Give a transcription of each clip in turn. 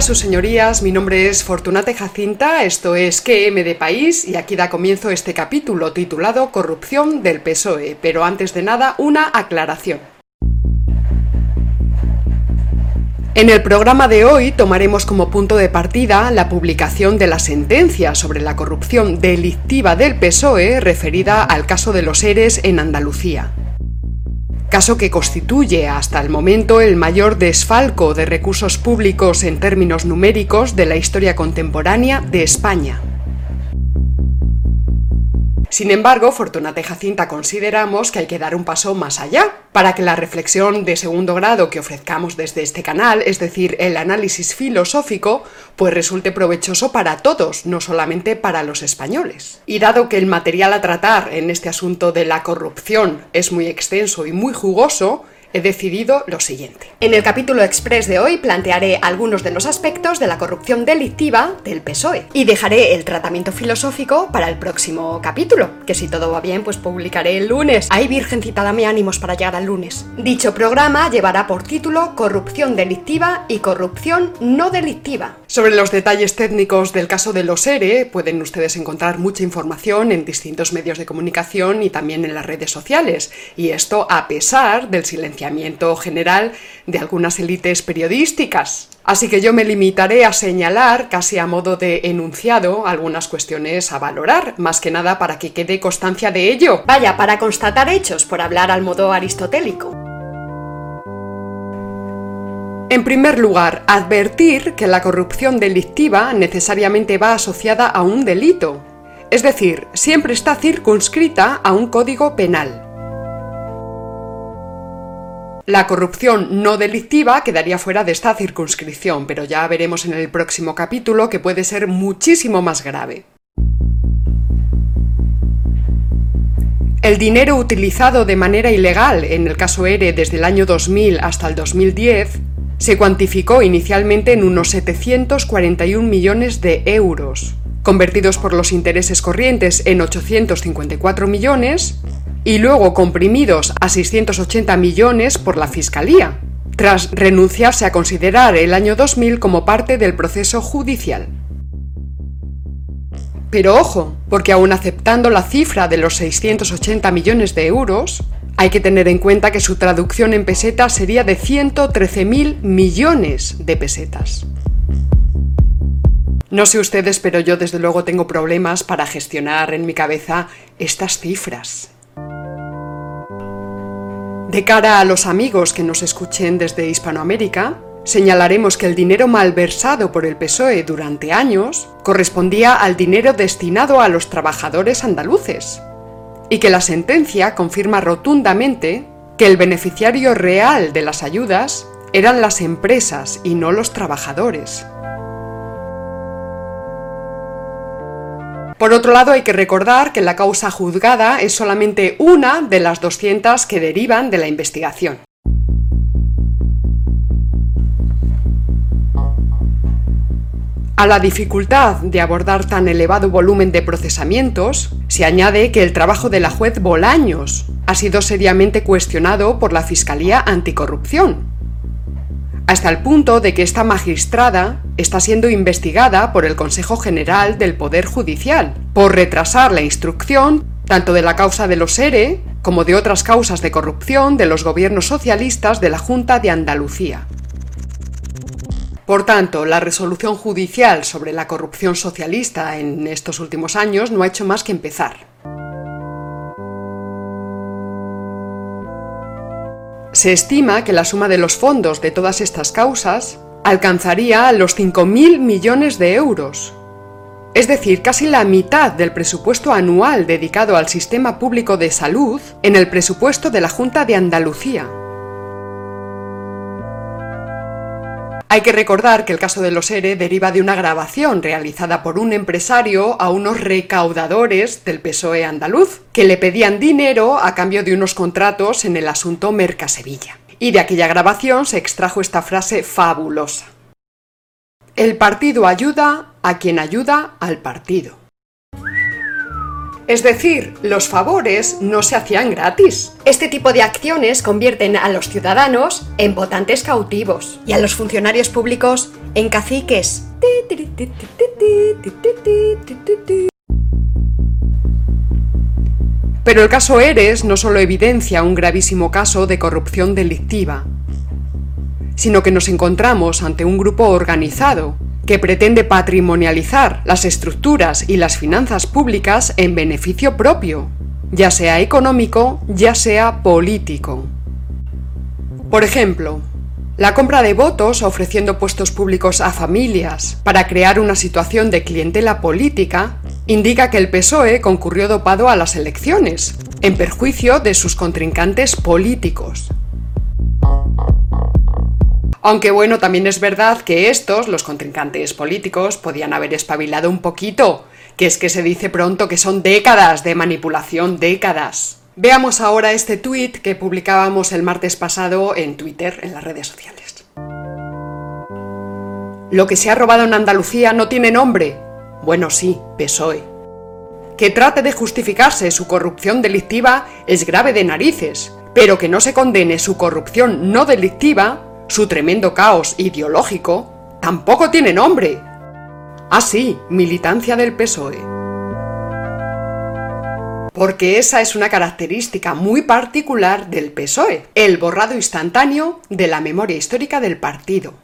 Sus señorías. Mi nombre es Fortunate Jacinta, esto es QM de País y aquí da comienzo este capítulo titulado Corrupción del PSOE. Pero antes de nada, una aclaración. En el programa de hoy tomaremos como punto de partida la publicación de la sentencia sobre la corrupción delictiva del PSOE referida al caso de los ERES en Andalucía. Caso que constituye hasta el momento el mayor desfalco de recursos públicos en términos numéricos de la historia contemporánea de España. Sin embargo, Fortunate Jacinta consideramos que hay que dar un paso más allá, para que la reflexión de segundo grado que ofrezcamos desde este canal, es decir, el análisis filosófico, pues resulte provechoso para todos, no solamente para los españoles. Y dado que el material a tratar en este asunto de la corrupción es muy extenso y muy jugoso, he decidido lo siguiente. En el capítulo express de hoy plantearé algunos de los aspectos de la corrupción delictiva del PSOE y dejaré el tratamiento filosófico para el próximo capítulo, que si todo va bien pues publicaré el lunes. Ay virgencita, dame ánimos para llegar al lunes. Dicho programa llevará por título Corrupción delictiva y corrupción no delictiva. Sobre los detalles técnicos del caso de los ERE pueden ustedes encontrar mucha información en distintos medios de comunicación y también en las redes sociales, y esto a pesar del general de algunas élites periodísticas. Así que yo me limitaré a señalar, casi a modo de enunciado, algunas cuestiones a valorar, más que nada para que quede constancia de ello. Vaya, para constatar hechos, por hablar al modo aristotélico. En primer lugar, advertir que la corrupción delictiva necesariamente va asociada a un delito, es decir, siempre está circunscrita a un código penal. La corrupción no delictiva quedaría fuera de esta circunscripción, pero ya veremos en el próximo capítulo que puede ser muchísimo más grave. El dinero utilizado de manera ilegal en el caso ERE desde el año 2000 hasta el 2010 se cuantificó inicialmente en unos 741 millones de euros, convertidos por los intereses corrientes en 854 millones y luego comprimidos a 680 millones por la Fiscalía, tras renunciarse a considerar el año 2000 como parte del proceso judicial. Pero ojo, porque aún aceptando la cifra de los 680 millones de euros, hay que tener en cuenta que su traducción en pesetas sería de 113.000 millones de pesetas. No sé ustedes, pero yo desde luego tengo problemas para gestionar en mi cabeza estas cifras. De cara a los amigos que nos escuchen desde Hispanoamérica, señalaremos que el dinero malversado por el PSOE durante años correspondía al dinero destinado a los trabajadores andaluces, y que la sentencia confirma rotundamente que el beneficiario real de las ayudas eran las empresas y no los trabajadores. Por otro lado, hay que recordar que la causa juzgada es solamente una de las 200 que derivan de la investigación. A la dificultad de abordar tan elevado volumen de procesamientos, se añade que el trabajo de la juez Bolaños ha sido seriamente cuestionado por la Fiscalía Anticorrupción, hasta el punto de que esta magistrada está siendo investigada por el Consejo General del Poder Judicial por retrasar la instrucción tanto de la causa de los ERE como de otras causas de corrupción de los gobiernos socialistas de la Junta de Andalucía. Por tanto, la resolución judicial sobre la corrupción socialista en estos últimos años no ha hecho más que empezar. Se estima que la suma de los fondos de todas estas causas alcanzaría los 5.000 millones de euros, es decir, casi la mitad del presupuesto anual dedicado al sistema público de salud en el presupuesto de la Junta de Andalucía. Hay que recordar que el caso de los ERE deriva de una grabación realizada por un empresario a unos recaudadores del PSOE andaluz, que le pedían dinero a cambio de unos contratos en el asunto Mercasevilla. Y de aquella grabación se extrajo esta frase fabulosa. El partido ayuda a quien ayuda al partido. Es decir, los favores no se hacían gratis. Este tipo de acciones convierten a los ciudadanos en votantes cautivos y a los funcionarios públicos en caciques. Pero el caso Eres no solo evidencia un gravísimo caso de corrupción delictiva, sino que nos encontramos ante un grupo organizado que pretende patrimonializar las estructuras y las finanzas públicas en beneficio propio, ya sea económico, ya sea político. Por ejemplo, la compra de votos ofreciendo puestos públicos a familias para crear una situación de clientela política indica que el PSOE concurrió dopado a las elecciones, en perjuicio de sus contrincantes políticos. Aunque bueno, también es verdad que estos, los contrincantes políticos, podían haber espabilado un poquito, que es que se dice pronto que son décadas de manipulación, décadas. Veamos ahora este tuit que publicábamos el martes pasado en Twitter, en las redes sociales. Lo que se ha robado en Andalucía no tiene nombre. Bueno, sí, PSOE. Que trate de justificarse su corrupción delictiva es grave de narices, pero que no se condene su corrupción no delictiva, su tremendo caos ideológico, tampoco tiene nombre. Ah, sí, militancia del PSOE porque esa es una característica muy particular del PSOE, el borrado instantáneo de la memoria histórica del partido.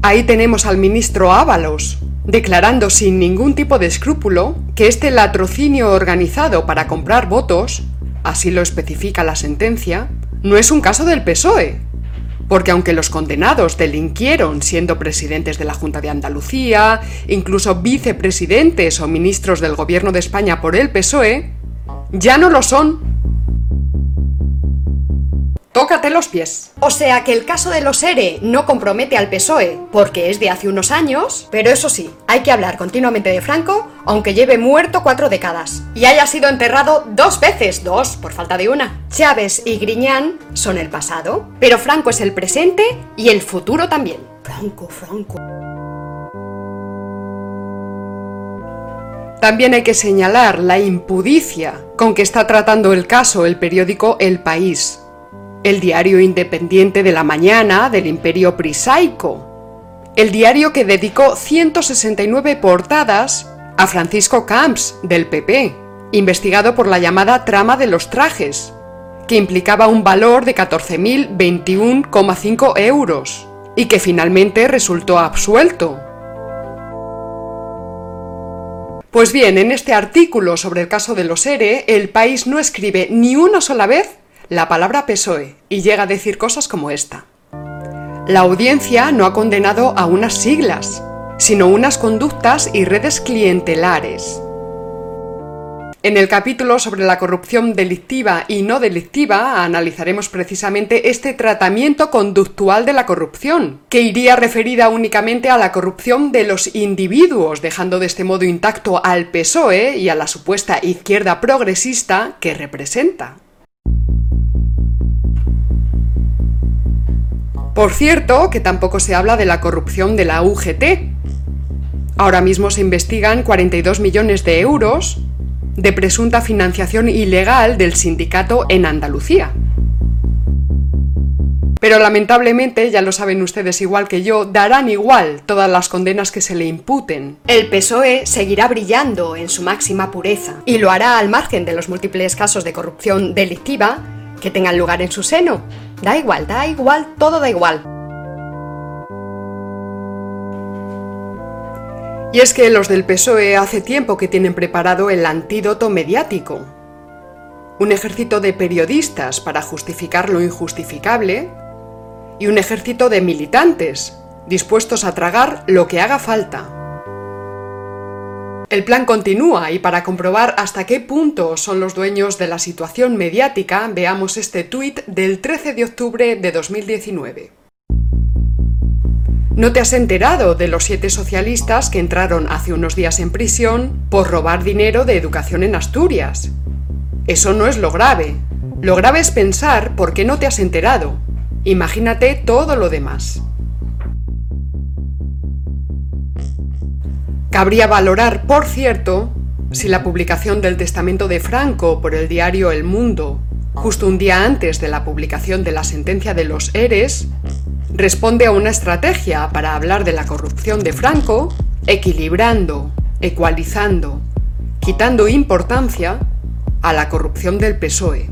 Ahí tenemos al ministro Ábalos, declarando sin ningún tipo de escrúpulo que este latrocinio organizado para comprar votos, así lo especifica la sentencia, no es un caso del PSOE, porque aunque los condenados delinquieron siendo presidentes de la Junta de Andalucía, incluso vicepresidentes o ministros del gobierno de España por el PSOE, ya no lo son Tócate los pies. O sea que el caso de los ERE no compromete al PSOE, porque es de hace unos años, pero eso sí, hay que hablar continuamente de Franco, aunque lleve muerto cuatro décadas. Y haya sido enterrado dos veces, dos, por falta de una. Chávez y Griñán son el pasado, pero Franco es el presente y el futuro también. Franco, Franco. También hay que señalar la impudicia con que está tratando el caso el periódico El País el diario independiente de la mañana del imperio prisaico, el diario que dedicó 169 portadas a Francisco Camps del PP, investigado por la llamada trama de los trajes, que implicaba un valor de 14.021,5 euros y que finalmente resultó absuelto. Pues bien, en este artículo sobre el caso de los ERE, el país no escribe ni una sola vez la palabra PSOE y llega a decir cosas como esta. La audiencia no ha condenado a unas siglas, sino unas conductas y redes clientelares. En el capítulo sobre la corrupción delictiva y no delictiva analizaremos precisamente este tratamiento conductual de la corrupción, que iría referida únicamente a la corrupción de los individuos, dejando de este modo intacto al PSOE y a la supuesta izquierda progresista que representa. Por cierto, que tampoco se habla de la corrupción de la UGT. Ahora mismo se investigan 42 millones de euros de presunta financiación ilegal del sindicato en Andalucía. Pero lamentablemente, ya lo saben ustedes igual que yo, darán igual todas las condenas que se le imputen. El PSOE seguirá brillando en su máxima pureza y lo hará al margen de los múltiples casos de corrupción delictiva que tengan lugar en su seno. Da igual, da igual, todo da igual. Y es que los del PSOE hace tiempo que tienen preparado el antídoto mediático. Un ejército de periodistas para justificar lo injustificable y un ejército de militantes dispuestos a tragar lo que haga falta. El plan continúa y para comprobar hasta qué punto son los dueños de la situación mediática, veamos este tuit del 13 de octubre de 2019. ¿No te has enterado de los siete socialistas que entraron hace unos días en prisión por robar dinero de educación en Asturias? Eso no es lo grave. Lo grave es pensar por qué no te has enterado. Imagínate todo lo demás. Cabría valorar, por cierto, si la publicación del testamento de Franco por el diario El Mundo, justo un día antes de la publicación de la sentencia de los ERES, responde a una estrategia para hablar de la corrupción de Franco, equilibrando, ecualizando, quitando importancia a la corrupción del PSOE.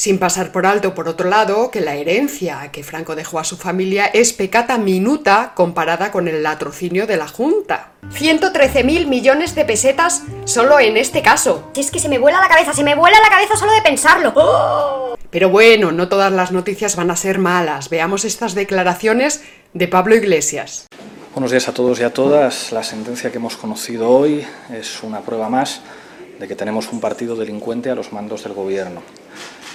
Sin pasar por alto, por otro lado, que la herencia que Franco dejó a su familia es pecata minuta comparada con el latrocinio de la Junta. 113.000 millones de pesetas solo en este caso. Si es que se me vuela la cabeza, se me vuela la cabeza solo de pensarlo. Pero bueno, no todas las noticias van a ser malas. Veamos estas declaraciones de Pablo Iglesias. Buenos días a todos y a todas. La sentencia que hemos conocido hoy es una prueba más de que tenemos un partido delincuente a los mandos del gobierno.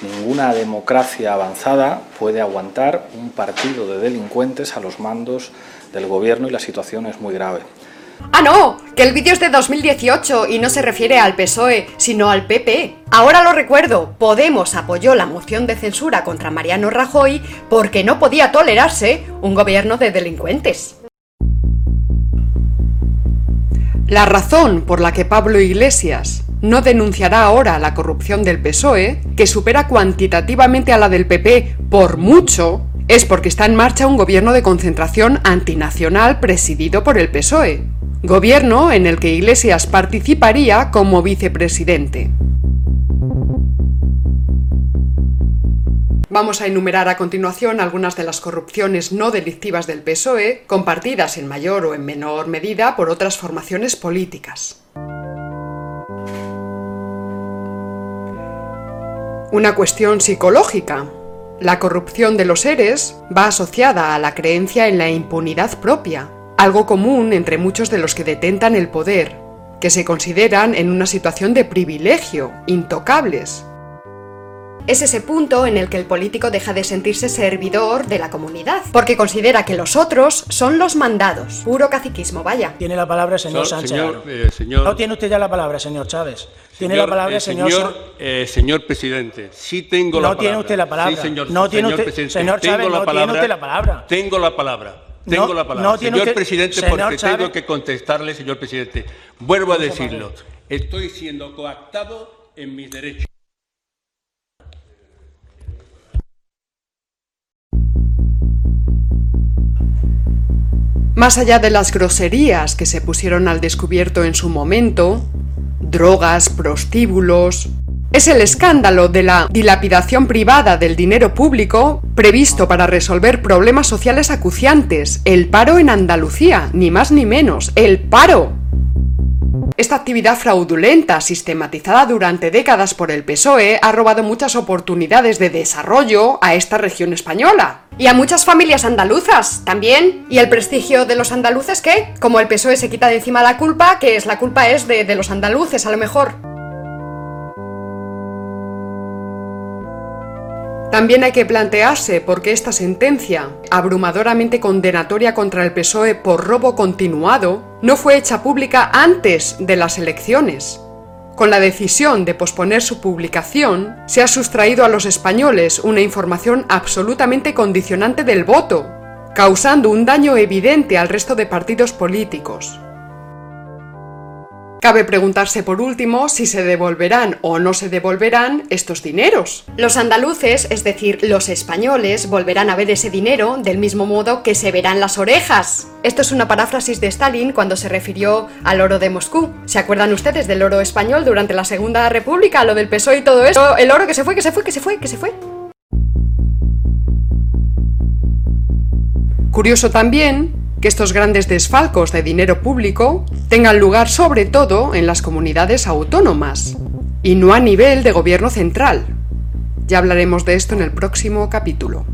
Ninguna democracia avanzada puede aguantar un partido de delincuentes a los mandos del gobierno y la situación es muy grave. ¡Ah, no! Que el vídeo es de 2018 y no se refiere al PSOE, sino al PP. Ahora lo recuerdo, Podemos apoyó la moción de censura contra Mariano Rajoy porque no podía tolerarse un gobierno de delincuentes. La razón por la que Pablo Iglesias no denunciará ahora la corrupción del PSOE, que supera cuantitativamente a la del PP por mucho, es porque está en marcha un gobierno de concentración antinacional presidido por el PSOE, gobierno en el que Iglesias participaría como vicepresidente. Vamos a enumerar a continuación algunas de las corrupciones no delictivas del PSOE, compartidas en mayor o en menor medida por otras formaciones políticas. Una cuestión psicológica. La corrupción de los seres va asociada a la creencia en la impunidad propia, algo común entre muchos de los que detentan el poder, que se consideran en una situación de privilegio, intocables, es ese punto en el que el político deja de sentirse servidor de la comunidad, porque considera que los otros son los mandados. Puro caciquismo, vaya. Tiene la palabra el señor Sánchez. Eh, no tiene usted ya la palabra, señor Chávez. Tiene la palabra el eh, señor... Señor, eh, señor presidente, sí tengo la palabra. No tiene usted la palabra. Sí, señor, no tiene usted, presidente, señor Chávez, no tiene usted la palabra. Tengo la palabra. Tengo la palabra. señor presidente, porque tengo que contestarle, señor presidente. Vuelvo a decirlo. Estoy siendo coactado en mis derechos. Más allá de las groserías que se pusieron al descubierto en su momento, drogas, prostíbulos, es el escándalo de la dilapidación privada del dinero público previsto para resolver problemas sociales acuciantes, el paro en Andalucía, ni más ni menos, el paro. Esta actividad fraudulenta, sistematizada durante décadas por el PSOE, ha robado muchas oportunidades de desarrollo a esta región española. Y a muchas familias andaluzas también. ¿Y el prestigio de los andaluces qué? Como el PSOE se quita de encima la culpa, que es la culpa es de, de los andaluces a lo mejor. También hay que plantearse por qué esta sentencia, abrumadoramente condenatoria contra el PSOE por robo continuado, no fue hecha pública antes de las elecciones. Con la decisión de posponer su publicación, se ha sustraído a los españoles una información absolutamente condicionante del voto, causando un daño evidente al resto de partidos políticos. Cabe preguntarse por último si se devolverán o no se devolverán estos dineros. Los andaluces, es decir, los españoles, volverán a ver ese dinero del mismo modo que se verán las orejas. Esto es una paráfrasis de Stalin cuando se refirió al oro de Moscú. ¿Se acuerdan ustedes del oro español durante la Segunda República, lo del PSOE y todo eso? El oro que se fue, que se fue, que se fue, que se fue. Curioso también que estos grandes desfalcos de dinero público tengan lugar sobre todo en las comunidades autónomas y no a nivel de gobierno central. Ya hablaremos de esto en el próximo capítulo.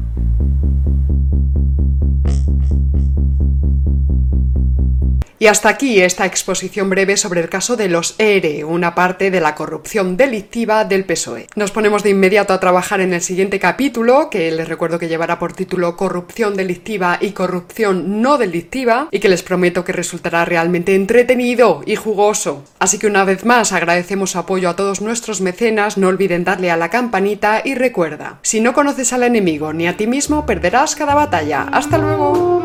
Y hasta aquí esta exposición breve sobre el caso de los ERE, una parte de la corrupción delictiva del PSOE. Nos ponemos de inmediato a trabajar en el siguiente capítulo, que les recuerdo que llevará por título Corrupción delictiva y corrupción no delictiva, y que les prometo que resultará realmente entretenido y jugoso. Así que una vez más agradecemos apoyo a todos nuestros mecenas, no olviden darle a la campanita y recuerda, si no conoces al enemigo ni a ti mismo, perderás cada batalla. ¡Hasta luego!